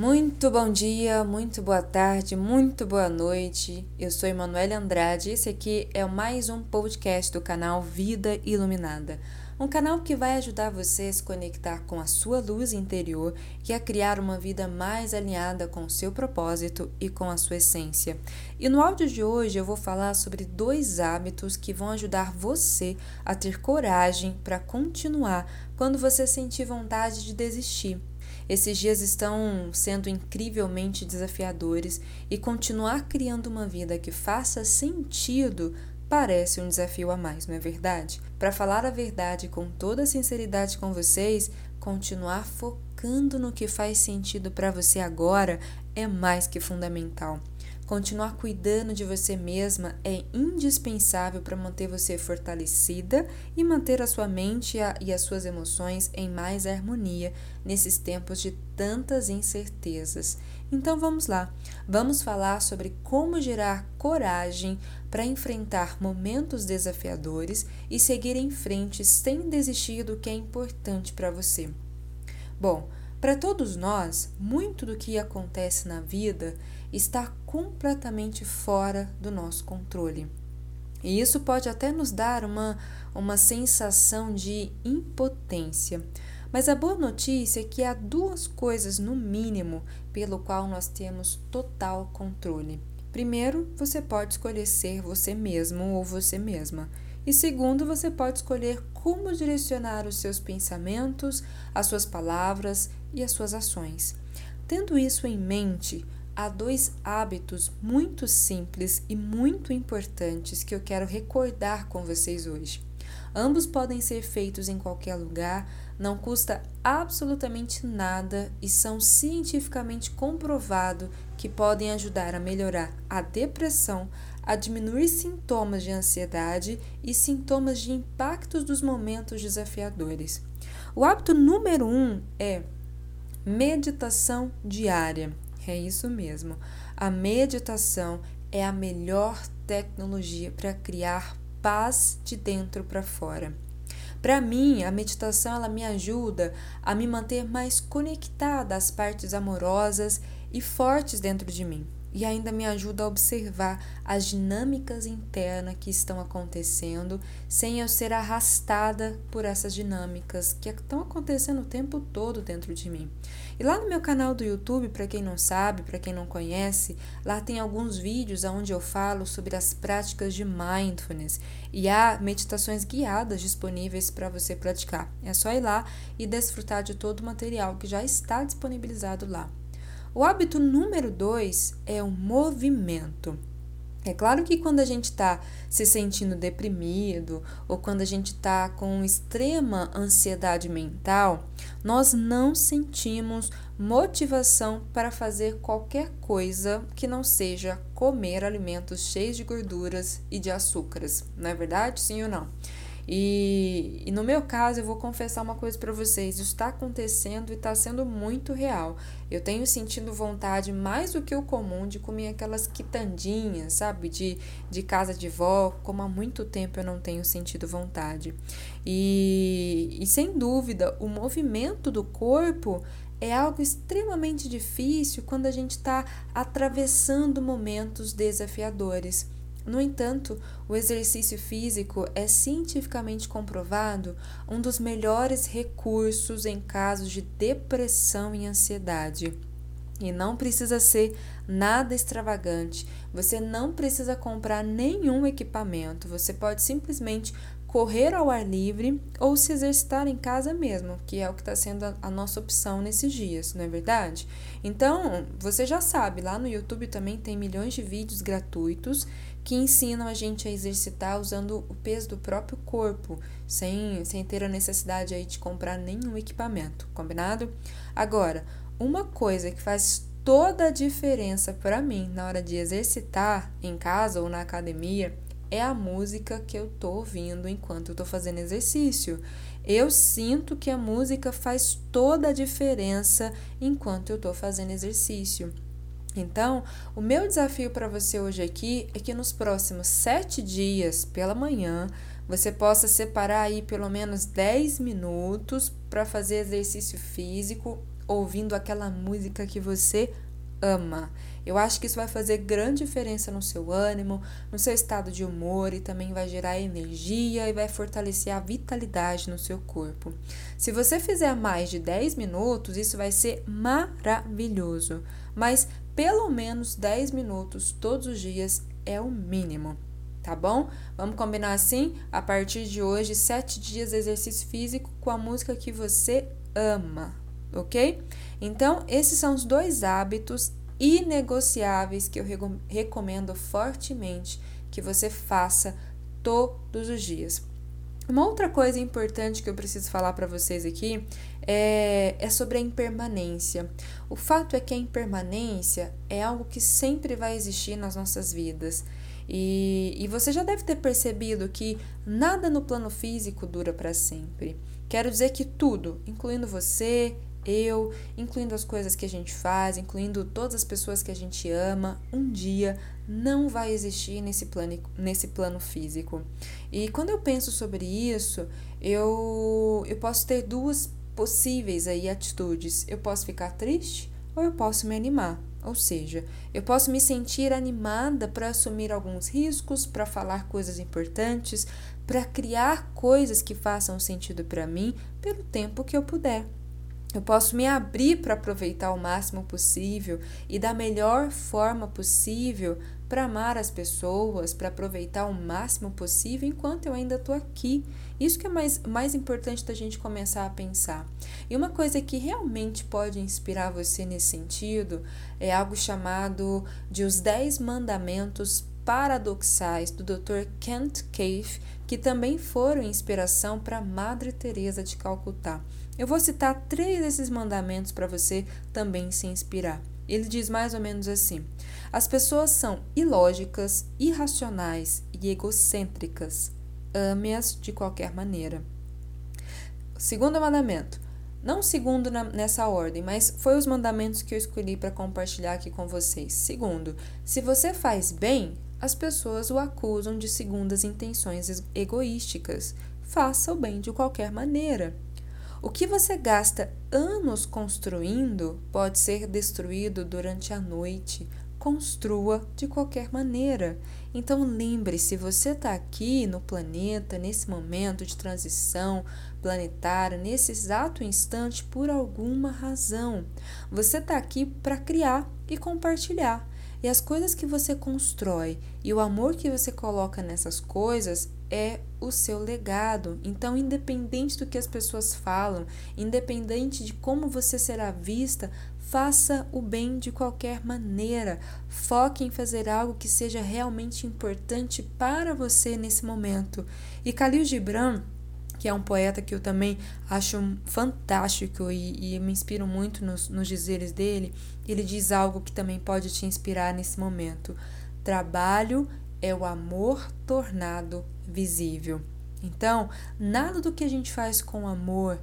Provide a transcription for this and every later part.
Muito bom dia, muito boa tarde, muito boa noite. Eu sou Emanuele Andrade e esse aqui é mais um podcast do canal Vida Iluminada. Um canal que vai ajudar você a se conectar com a sua luz interior e a criar uma vida mais alinhada com o seu propósito e com a sua essência. E no áudio de hoje eu vou falar sobre dois hábitos que vão ajudar você a ter coragem para continuar quando você sentir vontade de desistir. Esses dias estão sendo incrivelmente desafiadores e continuar criando uma vida que faça sentido parece um desafio a mais, não é verdade? Para falar a verdade com toda sinceridade com vocês, continuar focando no que faz sentido para você agora é mais que fundamental. Continuar cuidando de você mesma é indispensável para manter você fortalecida e manter a sua mente e as suas emoções em mais harmonia nesses tempos de tantas incertezas. Então vamos lá, vamos falar sobre como gerar coragem para enfrentar momentos desafiadores e seguir em frente sem desistir do que é importante para você. Bom, para todos nós, muito do que acontece na vida está completamente fora do nosso controle. E isso pode até nos dar uma, uma sensação de impotência. Mas a boa notícia é que há duas coisas, no mínimo, pelo qual nós temos total controle. Primeiro, você pode escolher ser você mesmo ou você mesma. E segundo, você pode escolher como direcionar os seus pensamentos, as suas palavras e as suas ações. Tendo isso em mente, há dois hábitos muito simples e muito importantes que eu quero recordar com vocês hoje. Ambos podem ser feitos em qualquer lugar, não custa absolutamente nada e são cientificamente comprovado que podem ajudar a melhorar a depressão, a diminuir sintomas de ansiedade e sintomas de impactos dos momentos desafiadores. O hábito número um é meditação diária. É isso mesmo. A meditação é a melhor tecnologia para criar paz de dentro para fora. Para mim, a meditação ela me ajuda a me manter mais conectada às partes amorosas e fortes dentro de mim e ainda me ajuda a observar as dinâmicas internas que estão acontecendo sem eu ser arrastada por essas dinâmicas que estão acontecendo o tempo todo dentro de mim. E lá no meu canal do YouTube, para quem não sabe, para quem não conhece, lá tem alguns vídeos onde eu falo sobre as práticas de mindfulness e há meditações guiadas disponíveis para você praticar. É só ir lá e desfrutar de todo o material que já está disponibilizado lá. O hábito número dois é o movimento. É claro que quando a gente está se sentindo deprimido ou quando a gente está com extrema ansiedade mental, nós não sentimos motivação para fazer qualquer coisa que não seja comer alimentos cheios de gorduras e de açúcares. Não é verdade? Sim ou não? E, e no meu caso, eu vou confessar uma coisa para vocês: isso está acontecendo e está sendo muito real. Eu tenho sentido vontade mais do que o comum de comer aquelas quitandinhas, sabe, de, de casa de vó, como há muito tempo eu não tenho sentido vontade. E, e sem dúvida, o movimento do corpo é algo extremamente difícil quando a gente está atravessando momentos desafiadores. No entanto, o exercício físico é cientificamente comprovado um dos melhores recursos em casos de depressão e ansiedade. E não precisa ser nada extravagante, você não precisa comprar nenhum equipamento, você pode simplesmente correr ao ar livre ou se exercitar em casa mesmo, que é o que está sendo a, nossa opção nesses dias, não é verdade? Então, você já sabe, lá no YouTube também tem milhões de vídeos gratuitos que ensinam a gente a exercitar usando o peso do próprio corpo, sem, sem ter a necessidade aí de comprar nenhum equipamento, combinado? Agora, uma coisa que faz toda a diferença para mim na hora de exercitar em casa ou na academia é a música que eu tô ouvindo enquanto eu tô fazendo exercício. Eu sinto que a música faz toda a diferença enquanto eu tô fazendo exercício. Então, o meu desafio para você hoje aqui é que nos próximos sete dias pela manhã você possa separar aí pelo menos 10 minutos para fazer exercício físico ouvindo aquela música que você. Eu acho que isso vai fazer grande diferença no seu ânimo, no seu estado de humor e também vai gerar energia e vai fortalecer a vitalidade no seu corpo. Se você fizer mais de 10 minutos, isso vai ser maravilhoso, mas pelo menos 10 minutos todos os dias é o mínimo. Tá bom? Vamos combinar assim? A partir de hoje, sete dias de exercício físico com a música que você ama, ok? Então, esses são os dois hábitos inegociáveis que eu recomendo fortemente que você faça todos os dias. Uma outra coisa importante que eu preciso falar para vocês aqui é, é, sobre a impermanência. O fato é que a impermanência é algo que sempre vai existir nas nossas vidas. E, e você já deve ter percebido que nada no plano físico dura para sempre. Quero dizer que tudo, incluindo você, eu, incluindo as coisas que a gente faz, incluindo todas as pessoas que a gente ama, um dia não vai existir nesse plano, nesse plano físico. E quando eu penso sobre isso, eu, eu posso ter duas possíveis aí atitudes. Eu posso ficar triste ou eu posso me animar. Ou seja, eu posso me sentir animada para assumir alguns riscos, para falar coisas importantes, para criar coisas que façam sentido para mim pelo tempo que eu puder. Eu posso me abrir para aproveitar o máximo possível e da melhor forma possível para amar as pessoas, para aproveitar o máximo possível enquanto eu ainda estou aqui. Isso que é mais, mais importante da gente começar a pensar. E uma coisa que realmente pode inspirar você nesse sentido é algo chamado de os 10 mandamentos paradoxais do Dr. Kent Cave, que também foram inspiração para Madre Teresa de Calcutá. Eu vou citar três desses mandamentos para você também se inspirar. Ele diz mais ou menos assim: as pessoas são ilógicas, irracionais e egocêntricas. Ame-as de qualquer maneira. Segundo mandamento: não segundo na, nessa ordem, mas foi os mandamentos que eu escolhi para compartilhar aqui com vocês. Segundo, se você faz bem, as pessoas o acusam de segundas intenções egoísticas. Faça o bem de qualquer maneira. O que você gasta anos construindo pode ser destruído durante a noite. Construa de qualquer maneira. Então lembre-se, você está aqui no planeta, nesse momento de transição planetária, nesse exato instante, por alguma razão. Você está aqui para criar e compartilhar. E as coisas que você constrói e o amor que você coloca nessas coisas é o seu legado. Então, independente do que as pessoas falam, independente de como você será vista, faça o bem de qualquer maneira. Foque em fazer algo que seja realmente importante para você nesse momento. E Khalil Gibran que é um poeta que eu também acho fantástico e, e me inspiro muito nos, nos dizeres dele, ele diz algo que também pode te inspirar nesse momento. Trabalho é o amor tornado visível. Então, nada do que a gente faz com amor,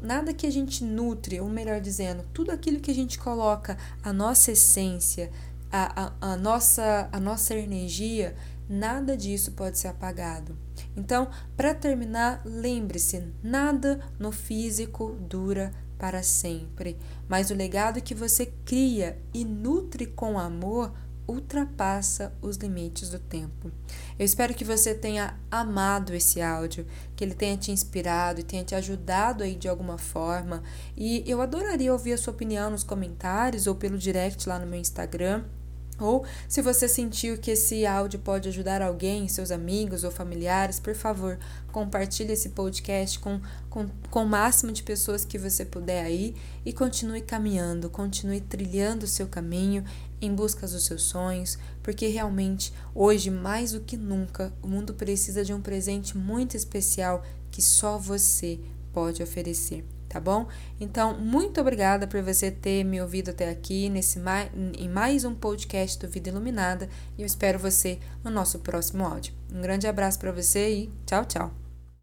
nada que a gente nutre, ou melhor dizendo, tudo aquilo que a gente coloca a nossa essência, a, a, a, nossa, a nossa energia, nada disso pode ser apagado. Então, para terminar, lembre-se: nada no físico dura para sempre, mas o legado que você cria e nutre com amor ultrapassa os limites do tempo. Eu espero que você tenha amado esse áudio, que ele tenha te inspirado e tenha te ajudado aí de alguma forma. E eu adoraria ouvir a sua opinião nos comentários ou pelo direct lá no meu Instagram. Ou se você sentiu que esse áudio pode ajudar alguém, seus amigos ou familiares, por favor, compartilhe esse podcast com, com, com o máximo de pessoas que você puder aí e continue caminhando, continue trilhando o seu caminho em busca dos seus sonhos, porque realmente hoje, mais do que nunca, o mundo precisa de um presente muito especial que só você pode oferecer tá bom? Então, muito obrigada por você ter me ouvido até aqui nesse em mais um podcast do Vida Iluminada e eu espero você no nosso próximo áudio. Um grande abraço para você e tchau, tchau.